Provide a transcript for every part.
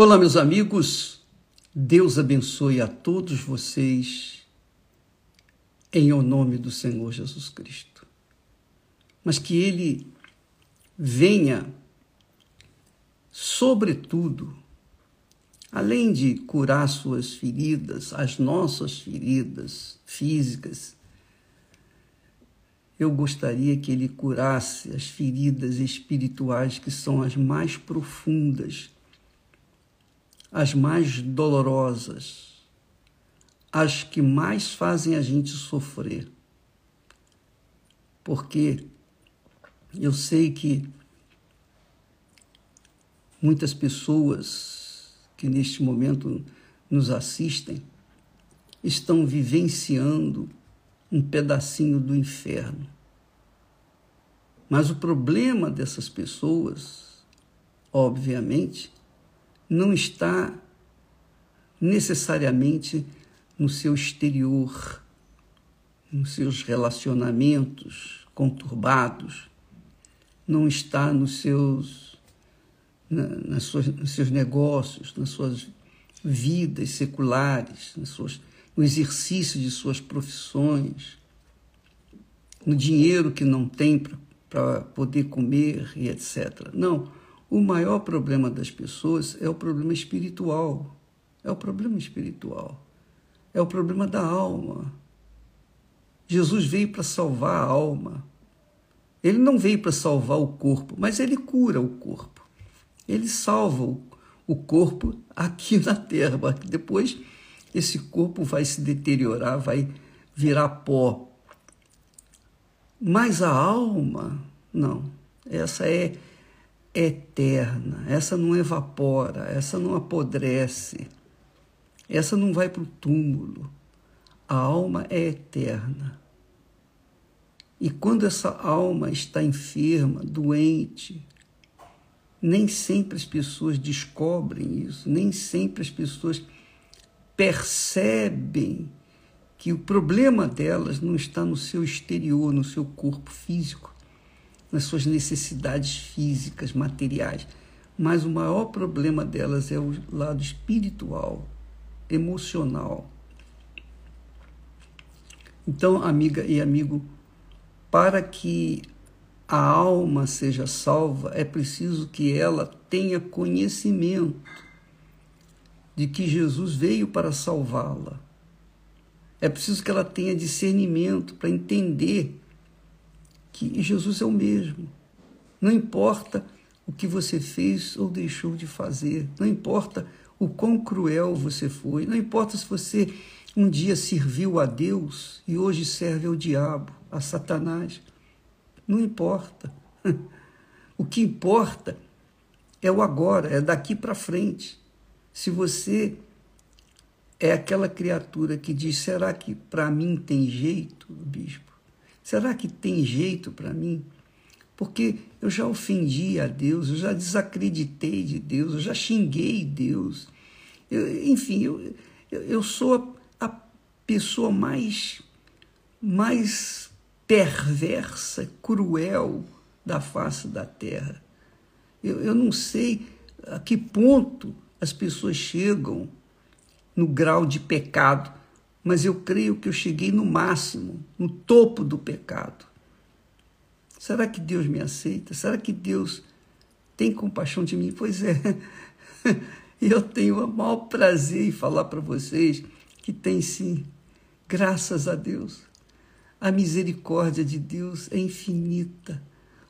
Olá, meus amigos. Deus abençoe a todos vocês em o nome do Senhor Jesus Cristo. Mas que Ele venha, sobretudo, além de curar suas feridas, as nossas feridas físicas, eu gostaria que Ele curasse as feridas espirituais que são as mais profundas as mais dolorosas, as que mais fazem a gente sofrer. Porque eu sei que muitas pessoas que neste momento nos assistem estão vivenciando um pedacinho do inferno. Mas o problema dessas pessoas, obviamente, não está necessariamente no seu exterior, nos seus relacionamentos conturbados, não está nos seus, na, nas suas, nos seus negócios, nas suas vidas seculares, nas suas, no exercício de suas profissões, no dinheiro que não tem para poder comer e etc. Não o maior problema das pessoas é o problema espiritual. É o problema espiritual. É o problema da alma. Jesus veio para salvar a alma. Ele não veio para salvar o corpo, mas ele cura o corpo. Ele salva o corpo aqui na terra. Depois, esse corpo vai se deteriorar, vai virar pó. Mas a alma, não. Essa é eterna, essa não evapora, essa não apodrece, essa não vai para o túmulo. A alma é eterna. E quando essa alma está enferma, doente, nem sempre as pessoas descobrem isso, nem sempre as pessoas percebem que o problema delas não está no seu exterior, no seu corpo físico, nas suas necessidades físicas, materiais. Mas o maior problema delas é o lado espiritual, emocional. Então, amiga e amigo, para que a alma seja salva, é preciso que ela tenha conhecimento de que Jesus veio para salvá-la. É preciso que ela tenha discernimento para entender que Jesus é o mesmo. Não importa o que você fez ou deixou de fazer, não importa o quão cruel você foi, não importa se você um dia serviu a Deus e hoje serve ao diabo, a Satanás. Não importa. O que importa é o agora, é daqui para frente. Se você é aquela criatura que diz: será que para mim tem jeito, bispo? Será que tem jeito para mim? Porque eu já ofendi a Deus, eu já desacreditei de Deus, eu já xinguei Deus. Eu, enfim, eu, eu sou a, a pessoa mais, mais perversa, cruel da face da terra. Eu, eu não sei a que ponto as pessoas chegam no grau de pecado mas eu creio que eu cheguei no máximo, no topo do pecado. Será que Deus me aceita? Será que Deus tem compaixão de mim? Pois é, eu tenho o maior prazer em falar para vocês que tem sim, graças a Deus. A misericórdia de Deus é infinita.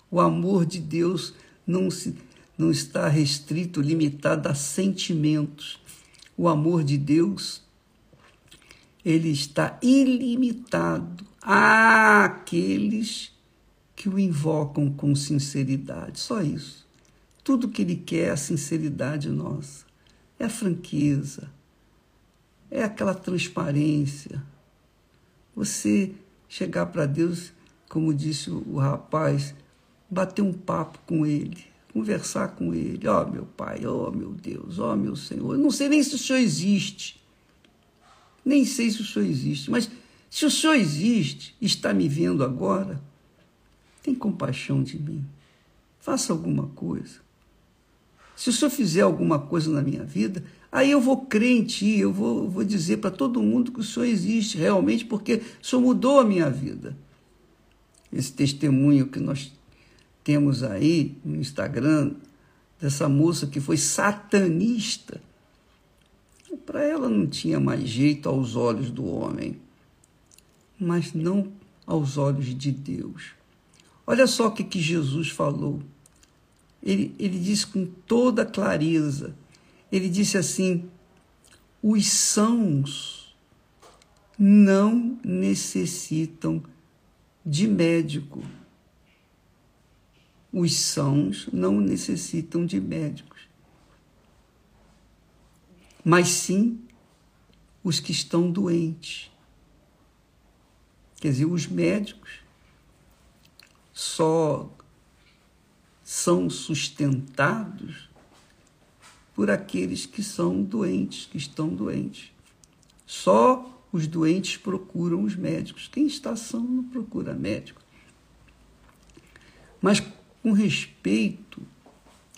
O amor de Deus não, se, não está restrito, limitado a sentimentos. O amor de Deus ele está ilimitado àqueles que o invocam com sinceridade. Só isso. Tudo que ele quer é a sinceridade nossa, é a franqueza, é aquela transparência. Você chegar para Deus, como disse o rapaz, bater um papo com ele, conversar com ele. Ó, oh, meu Pai, ó, oh, meu Deus, ó, oh, meu Senhor. Eu não sei nem se o Senhor existe. Nem sei se o Senhor existe, mas se o Senhor existe, está me vendo agora, tem compaixão de mim. Faça alguma coisa. Se o Senhor fizer alguma coisa na minha vida, aí eu vou crer em Ti, eu vou, vou dizer para todo mundo que o Senhor existe realmente, porque o Senhor mudou a minha vida. Esse testemunho que nós temos aí no Instagram, dessa moça que foi satanista, para ela não tinha mais jeito aos olhos do homem, mas não aos olhos de Deus. Olha só o que, que Jesus falou. Ele, ele disse com toda clareza: ele disse assim, os sãos não necessitam de médico. Os sãos não necessitam de médicos, mas sim os que estão doentes. Quer dizer, os médicos só são sustentados por aqueles que são doentes, que estão doentes. Só os doentes procuram os médicos. Quem está são não procura médico. Mas com respeito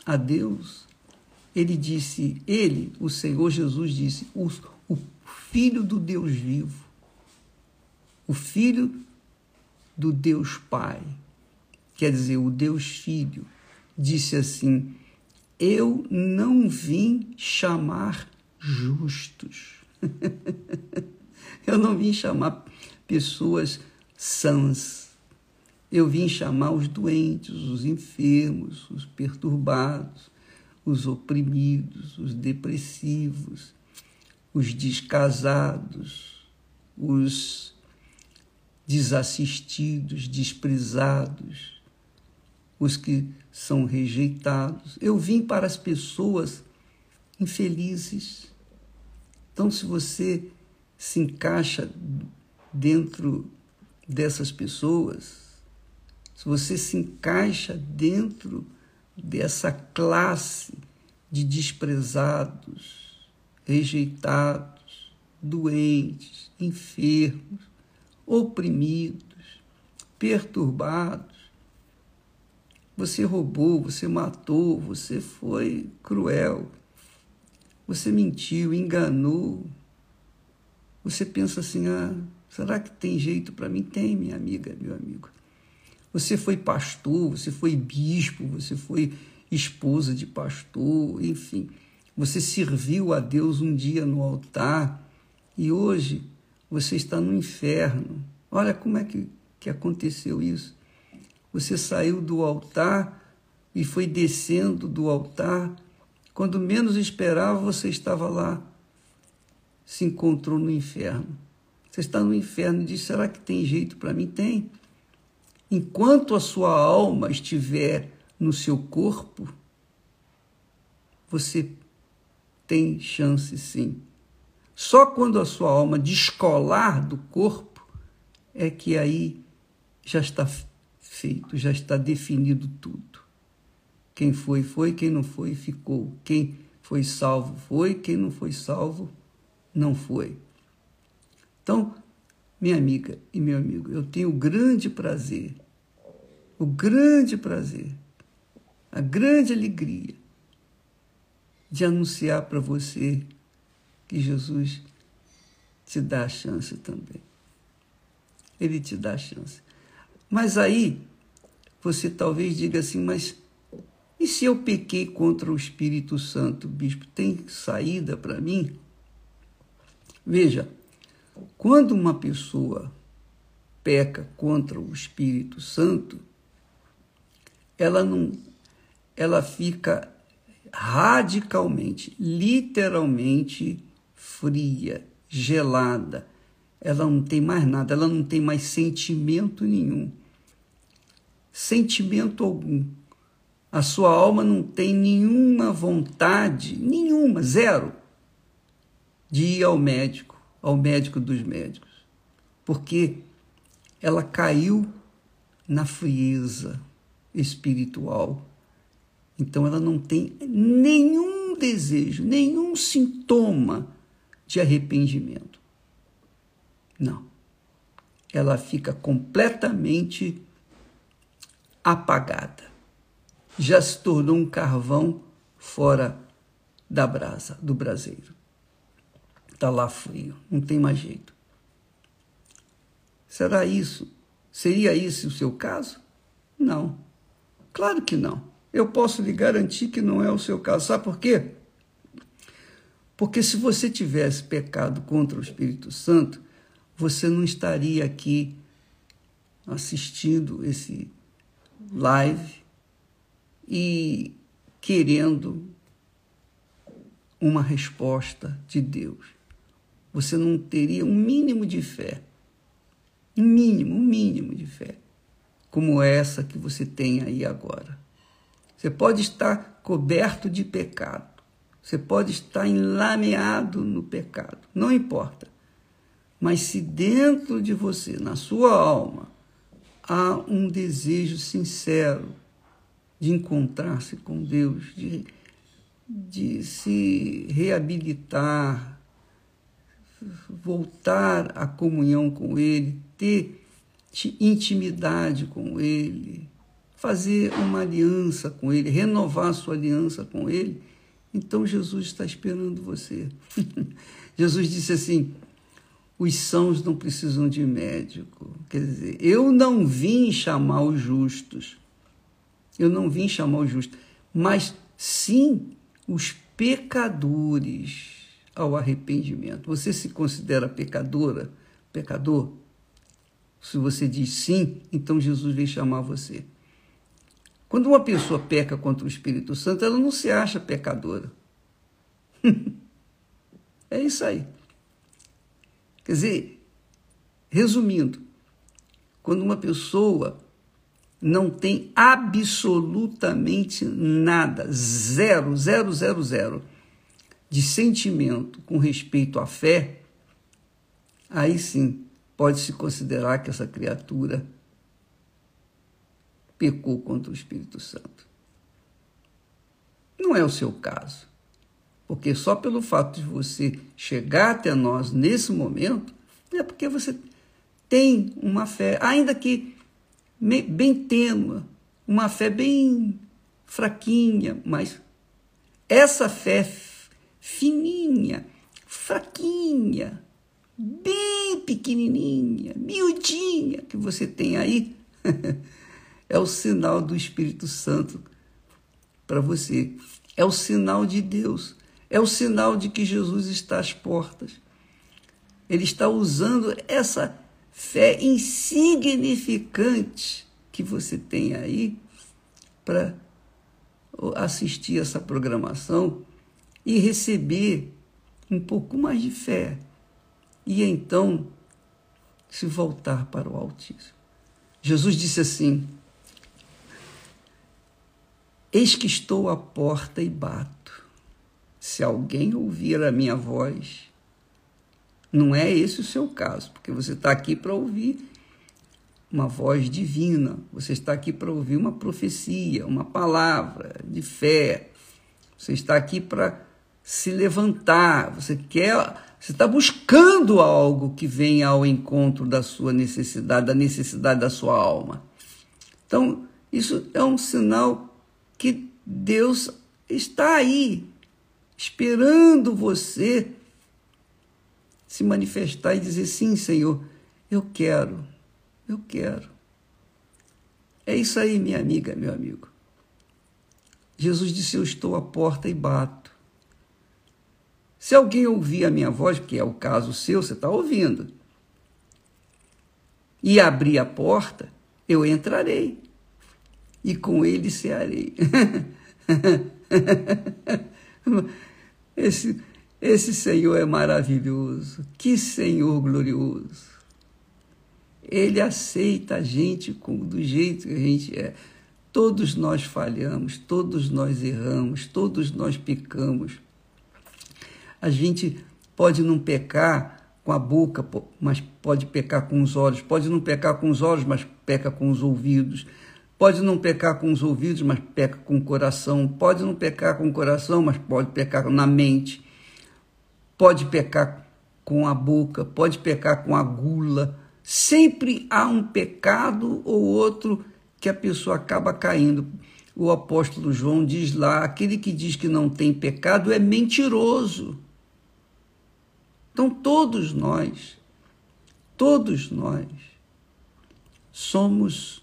a Deus, ele disse, ele, o Senhor Jesus disse, o, o Filho do Deus vivo, o Filho do Deus Pai, quer dizer, o Deus Filho, disse assim: Eu não vim chamar justos. Eu não vim chamar pessoas sãs. Eu vim chamar os doentes, os enfermos, os perturbados, os oprimidos, os depressivos, os descasados, os desassistidos, desprezados, os que são rejeitados. Eu vim para as pessoas infelizes. Então, se você se encaixa dentro dessas pessoas, se você se encaixa dentro dessa classe de desprezados, rejeitados, doentes, enfermos, oprimidos, perturbados, você roubou, você matou, você foi cruel, você mentiu, enganou. Você pensa assim: ah, será que tem jeito para mim? Tem, minha amiga, meu amigo. Você foi pastor, você foi bispo, você foi esposa de pastor, enfim. Você serviu a Deus um dia no altar e hoje você está no inferno. Olha como é que, que aconteceu isso. Você saiu do altar e foi descendo do altar. Quando menos esperava, você estava lá, se encontrou no inferno. Você está no inferno e diz: será que tem jeito para mim? Tem. Enquanto a sua alma estiver no seu corpo, você tem chance sim. Só quando a sua alma descolar do corpo é que aí já está feito, já está definido tudo. Quem foi, foi, quem não foi, ficou. Quem foi salvo, foi, quem não foi salvo, não foi. Então, minha amiga e meu amigo, eu tenho o grande prazer, o grande prazer, a grande alegria de anunciar para você que Jesus te dá a chance também. Ele te dá a chance. Mas aí você talvez diga assim, mas e se eu pequei contra o Espírito Santo, bispo, tem saída para mim? Veja, quando uma pessoa peca contra o Espírito Santo, ela não ela fica radicalmente, literalmente fria, gelada. Ela não tem mais nada, ela não tem mais sentimento nenhum sentimento algum. A sua alma não tem nenhuma vontade, nenhuma, zero, de ir ao médico, ao médico dos médicos, porque ela caiu na frieza espiritual. Então ela não tem nenhum desejo, nenhum sintoma de arrependimento. Não. Ela fica completamente apagada. Já se tornou um carvão fora da brasa, do braseiro. Está lá frio, não tem mais jeito. Será isso? Seria isso o seu caso? Não. Claro que não. Eu posso lhe garantir que não é o seu caso. Sabe por quê? Porque se você tivesse pecado contra o Espírito Santo, você não estaria aqui assistindo esse live e querendo uma resposta de Deus. Você não teria um mínimo de fé. Um mínimo, um mínimo de fé. Como essa que você tem aí agora. Você pode estar coberto de pecado. Você pode estar enlameado no pecado. Não importa. Mas se dentro de você, na sua alma, há um desejo sincero de encontrar-se com Deus, de, de se reabilitar, voltar à comunhão com Ele, ter intimidade com Ele, fazer uma aliança com Ele, renovar sua aliança com Ele, então Jesus está esperando você. Jesus disse assim: os sãos não precisam de médico. Quer dizer, eu não vim chamar os justos. Eu não vim chamar os justos, mas sim os pecadores ao arrependimento. Você se considera pecadora, pecador? Se você diz sim, então Jesus vem chamar você. Quando uma pessoa peca contra o Espírito Santo, ela não se acha pecadora. é isso aí. Quer dizer, resumindo, quando uma pessoa não tem absolutamente nada, zero, zero, zero, zero, de sentimento com respeito à fé, aí sim pode-se considerar que essa criatura pecou contra o Espírito Santo. Não é o seu caso. Porque só pelo fato de você chegar até nós nesse momento, é porque você tem uma fé, ainda que bem tênua, uma fé bem fraquinha, mas essa fé fininha, fraquinha, bem pequenininha, miudinha que você tem aí, é o sinal do Espírito Santo para você. É o sinal de Deus é o sinal de que Jesus está às portas. Ele está usando essa fé insignificante que você tem aí para assistir essa programação e receber um pouco mais de fé. E então se voltar para o Altíssimo. Jesus disse assim: Eis que estou à porta e bato. Se alguém ouvir a minha voz, não é esse o seu caso, porque você está aqui para ouvir uma voz divina, você está aqui para ouvir uma profecia, uma palavra de fé, você está aqui para se levantar, você quer, você está buscando algo que venha ao encontro da sua necessidade, da necessidade da sua alma. Então, isso é um sinal que Deus está aí esperando você se manifestar e dizer: sim, Senhor, eu quero, eu quero. É isso aí, minha amiga, meu amigo. Jesus disse: Eu estou à porta e bato. Se alguém ouvir a minha voz, que é o caso seu, você está ouvindo, e abrir a porta, eu entrarei e com ele cearei. Esse, esse Senhor é maravilhoso. Que Senhor glorioso. Ele aceita a gente do jeito que a gente é. Todos nós falhamos, todos nós erramos, todos nós pecamos. A gente pode não pecar com a boca, mas pode pecar com os olhos. Pode não pecar com os olhos, mas peca com os ouvidos. Pode não pecar com os ouvidos, mas peca com o coração. Pode não pecar com o coração, mas pode pecar na mente. Pode pecar com a boca, pode pecar com a gula. Sempre há um pecado ou outro que a pessoa acaba caindo. o apóstolo João diz lá: aquele que diz que não tem pecado é mentiroso. Então, todos nós, todos nós, somos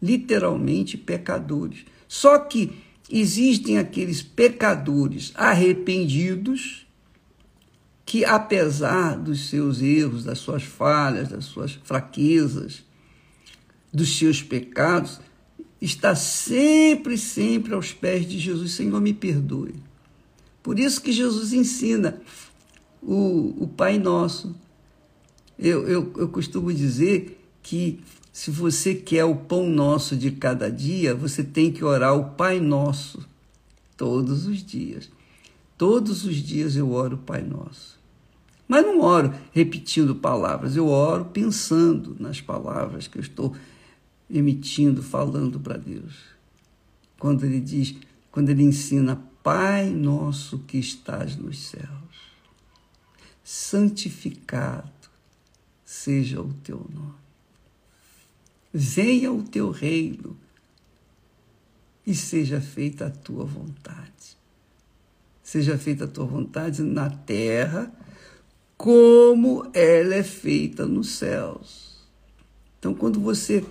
literalmente pecadores. Só que existem aqueles pecadores arrependidos que, apesar dos seus erros, das suas falhas, das suas fraquezas, dos seus pecados, está sempre, sempre aos pés de Jesus. Senhor, me perdoe. Por isso que Jesus ensina o, o Pai Nosso. Eu, eu, eu costumo dizer que se você quer o pão nosso de cada dia, você tem que orar o Pai Nosso todos os dias. Todos os dias eu oro o Pai Nosso. Mas não oro repetindo palavras, eu oro pensando nas palavras que eu estou emitindo, falando para Deus. Quando ele diz, quando ele ensina, Pai nosso que estás nos céus, santificado seja o teu nome venha o teu reino e seja feita a tua vontade. Seja feita a tua vontade na terra, como ela é feita nos céus. Então, quando você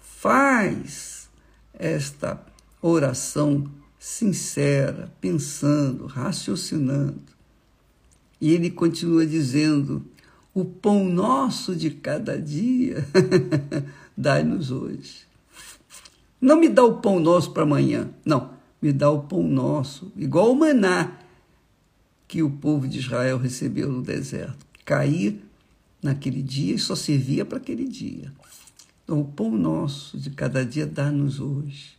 faz esta oração sincera, pensando, raciocinando, e ele continua dizendo: o pão nosso de cada dia dai-nos hoje. Não me dá o pão nosso para amanhã, não, me dá o pão nosso, igual o maná que o povo de Israel recebeu no deserto. Caía naquele dia e só servia para aquele dia. Então, o pão nosso de cada dia dá-nos hoje.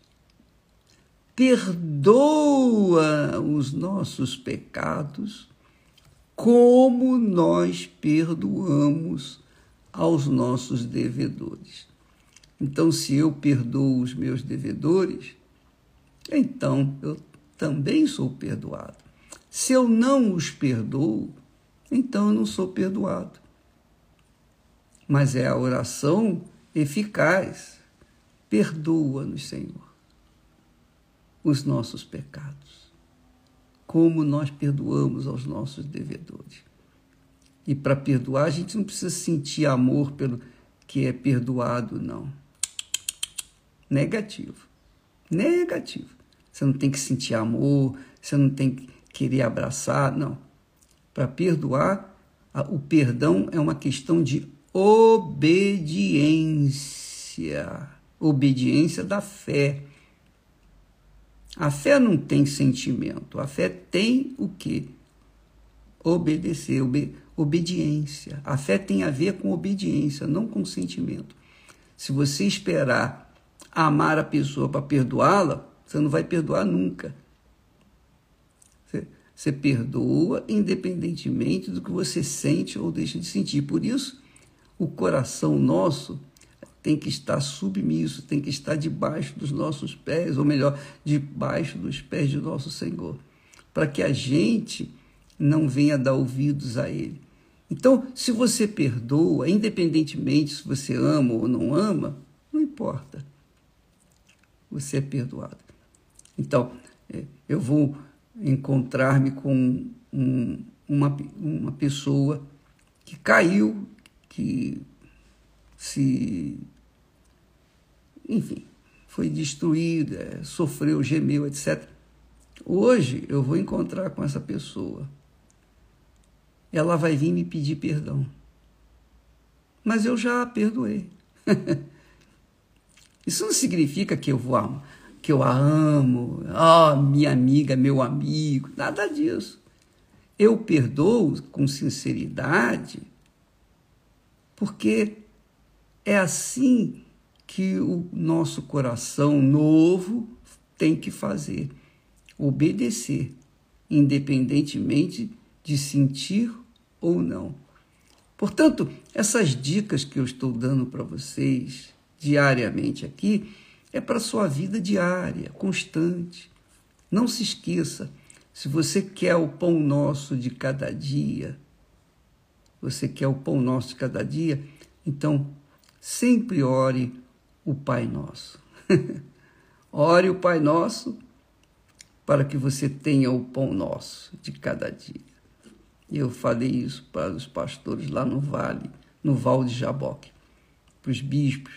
Perdoa os nossos pecados, como nós perdoamos aos nossos devedores. Então, se eu perdoo os meus devedores, então eu também sou perdoado. Se eu não os perdoo, então eu não sou perdoado. Mas é a oração eficaz. Perdoa-nos, Senhor, os nossos pecados, como nós perdoamos aos nossos devedores. E para perdoar, a gente não precisa sentir amor pelo que é perdoado, não negativo. Negativo. Você não tem que sentir amor, você não tem que querer abraçar, não. Para perdoar, o perdão é uma questão de obediência. Obediência da fé. A fé não tem sentimento, a fé tem o quê? Obedecer, ob obediência. A fé tem a ver com obediência, não com sentimento. Se você esperar amar a pessoa para perdoá-la, você não vai perdoar nunca. Você, você perdoa independentemente do que você sente ou deixa de sentir. Por isso, o coração nosso tem que estar submisso, tem que estar debaixo dos nossos pés, ou melhor, debaixo dos pés de nosso Senhor, para que a gente não venha dar ouvidos a Ele. Então, se você perdoa, independentemente se você ama ou não ama, não importa você é perdoado. Então, é, eu vou encontrar-me com um, uma, uma pessoa que caiu, que se. Enfim, foi destruída, sofreu, gemeu, etc. Hoje eu vou encontrar com essa pessoa. Ela vai vir me pedir perdão. Mas eu já a perdoei. Isso não significa que eu vou que eu a amo, oh, minha amiga, meu amigo, nada disso. Eu perdoo com sinceridade, porque é assim que o nosso coração novo tem que fazer, obedecer, independentemente de sentir ou não. Portanto, essas dicas que eu estou dando para vocês, diariamente aqui é para sua vida diária, constante. Não se esqueça, se você quer o pão nosso de cada dia, você quer o pão nosso de cada dia, então sempre ore o Pai Nosso. Ore o Pai Nosso para que você tenha o pão nosso de cada dia. Eu falei isso para os pastores lá no vale, no Val de Jaboque, para os bispos.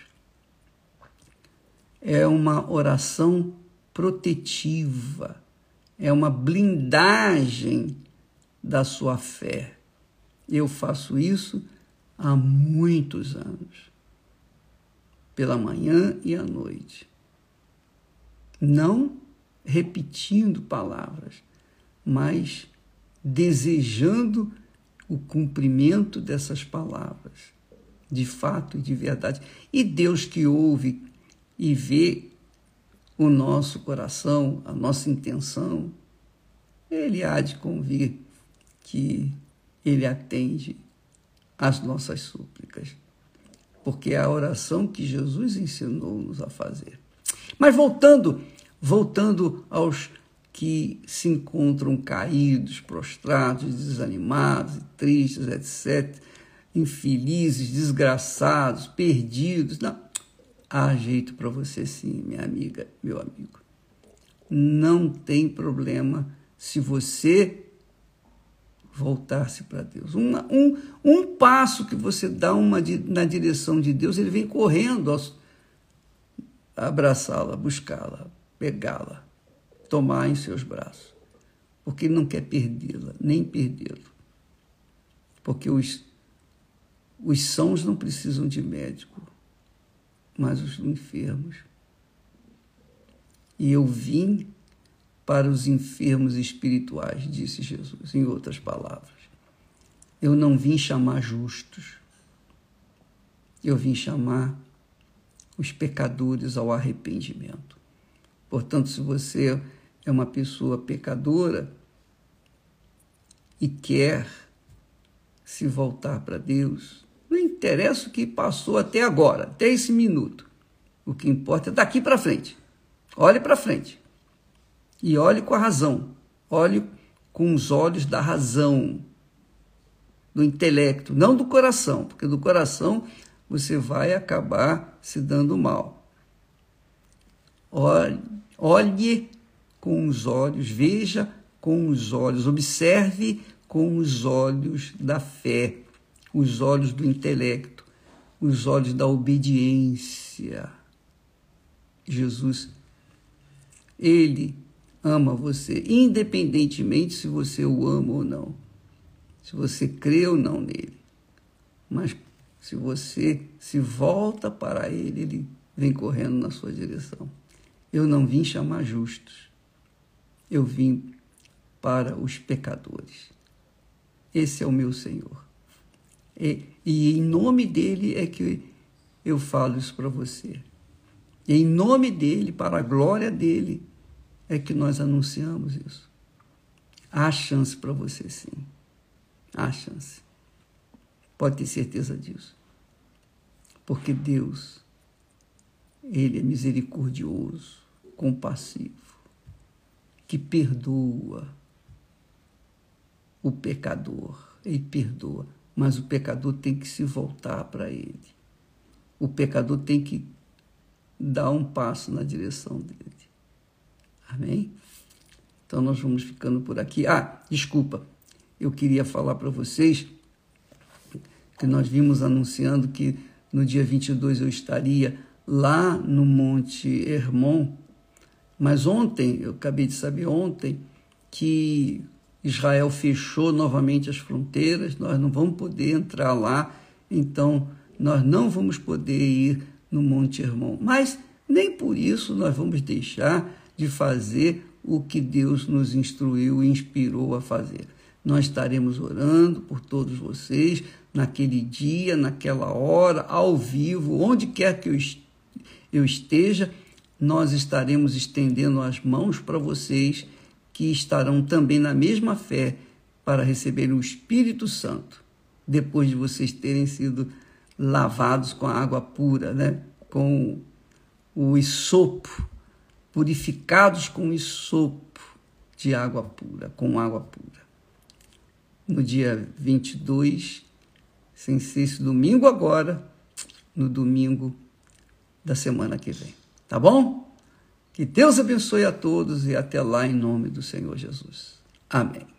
É uma oração protetiva, é uma blindagem da sua fé. Eu faço isso há muitos anos, pela manhã e à noite. Não repetindo palavras, mas desejando o cumprimento dessas palavras, de fato e de verdade. E Deus que ouve e vê o nosso coração, a nossa intenção, Ele há de convir que Ele atende às nossas súplicas, porque é a oração que Jesus ensinou-nos a fazer. Mas voltando, voltando aos que se encontram caídos, prostrados, desanimados, tristes, etc., infelizes, desgraçados, perdidos. Não, há jeito para você sim, minha amiga, meu amigo. Não tem problema se você voltar-se para Deus. Um, um, um passo que você dá uma, na direção de Deus, ele vem correndo abraçá-la, buscá-la, pegá-la tomar em seus braços, porque ele não quer perdê-la, nem perdê-lo. Porque os, os sãos não precisam de médico, mas os enfermos. E eu vim para os enfermos espirituais, disse Jesus, em outras palavras. Eu não vim chamar justos, eu vim chamar os pecadores ao arrependimento. Portanto, se você é uma pessoa pecadora e quer se voltar para Deus, não interessa o que passou até agora, até esse minuto. O que importa é daqui para frente. Olhe para frente. E olhe com a razão. Olhe com os olhos da razão, do intelecto, não do coração, porque do coração você vai acabar se dando mal. Olhe, olhe com os olhos, veja com os olhos, observe com os olhos da fé, os olhos do intelecto, os olhos da obediência. Jesus, Ele ama você, independentemente se você o ama ou não, se você crê ou não nele. Mas se você se volta para Ele, Ele vem correndo na sua direção. Eu não vim chamar justos, eu vim para os pecadores. Esse é o meu Senhor. E, e em nome dele é que eu falo isso para você. E em nome dele, para a glória dele, é que nós anunciamos isso. Há chance para você, sim. Há chance. Pode ter certeza disso. Porque Deus, Ele é misericordioso, compassivo que perdoa o pecador. Ele perdoa, mas o pecador tem que se voltar para ele. O pecador tem que dar um passo na direção dele. Amém? Então nós vamos ficando por aqui. Ah, desculpa, eu queria falar para vocês que nós vimos anunciando que no dia 22 eu estaria lá no Monte Hermon, mas ontem, eu acabei de saber ontem, que Israel fechou novamente as fronteiras, nós não vamos poder entrar lá, então nós não vamos poder ir no Monte Hermon. Mas nem por isso nós vamos deixar de fazer o que Deus nos instruiu e inspirou a fazer. Nós estaremos orando por todos vocês naquele dia, naquela hora, ao vivo, onde quer que eu esteja nós estaremos estendendo as mãos para vocês que estarão também na mesma fé para receber o Espírito Santo, depois de vocês terem sido lavados com a água pura, né? com o isopo, purificados com o isopo de água pura, com água pura. No dia 22, sem ser esse domingo agora, no domingo da semana que vem. Tá bom? Que Deus abençoe a todos e até lá em nome do Senhor Jesus. Amém.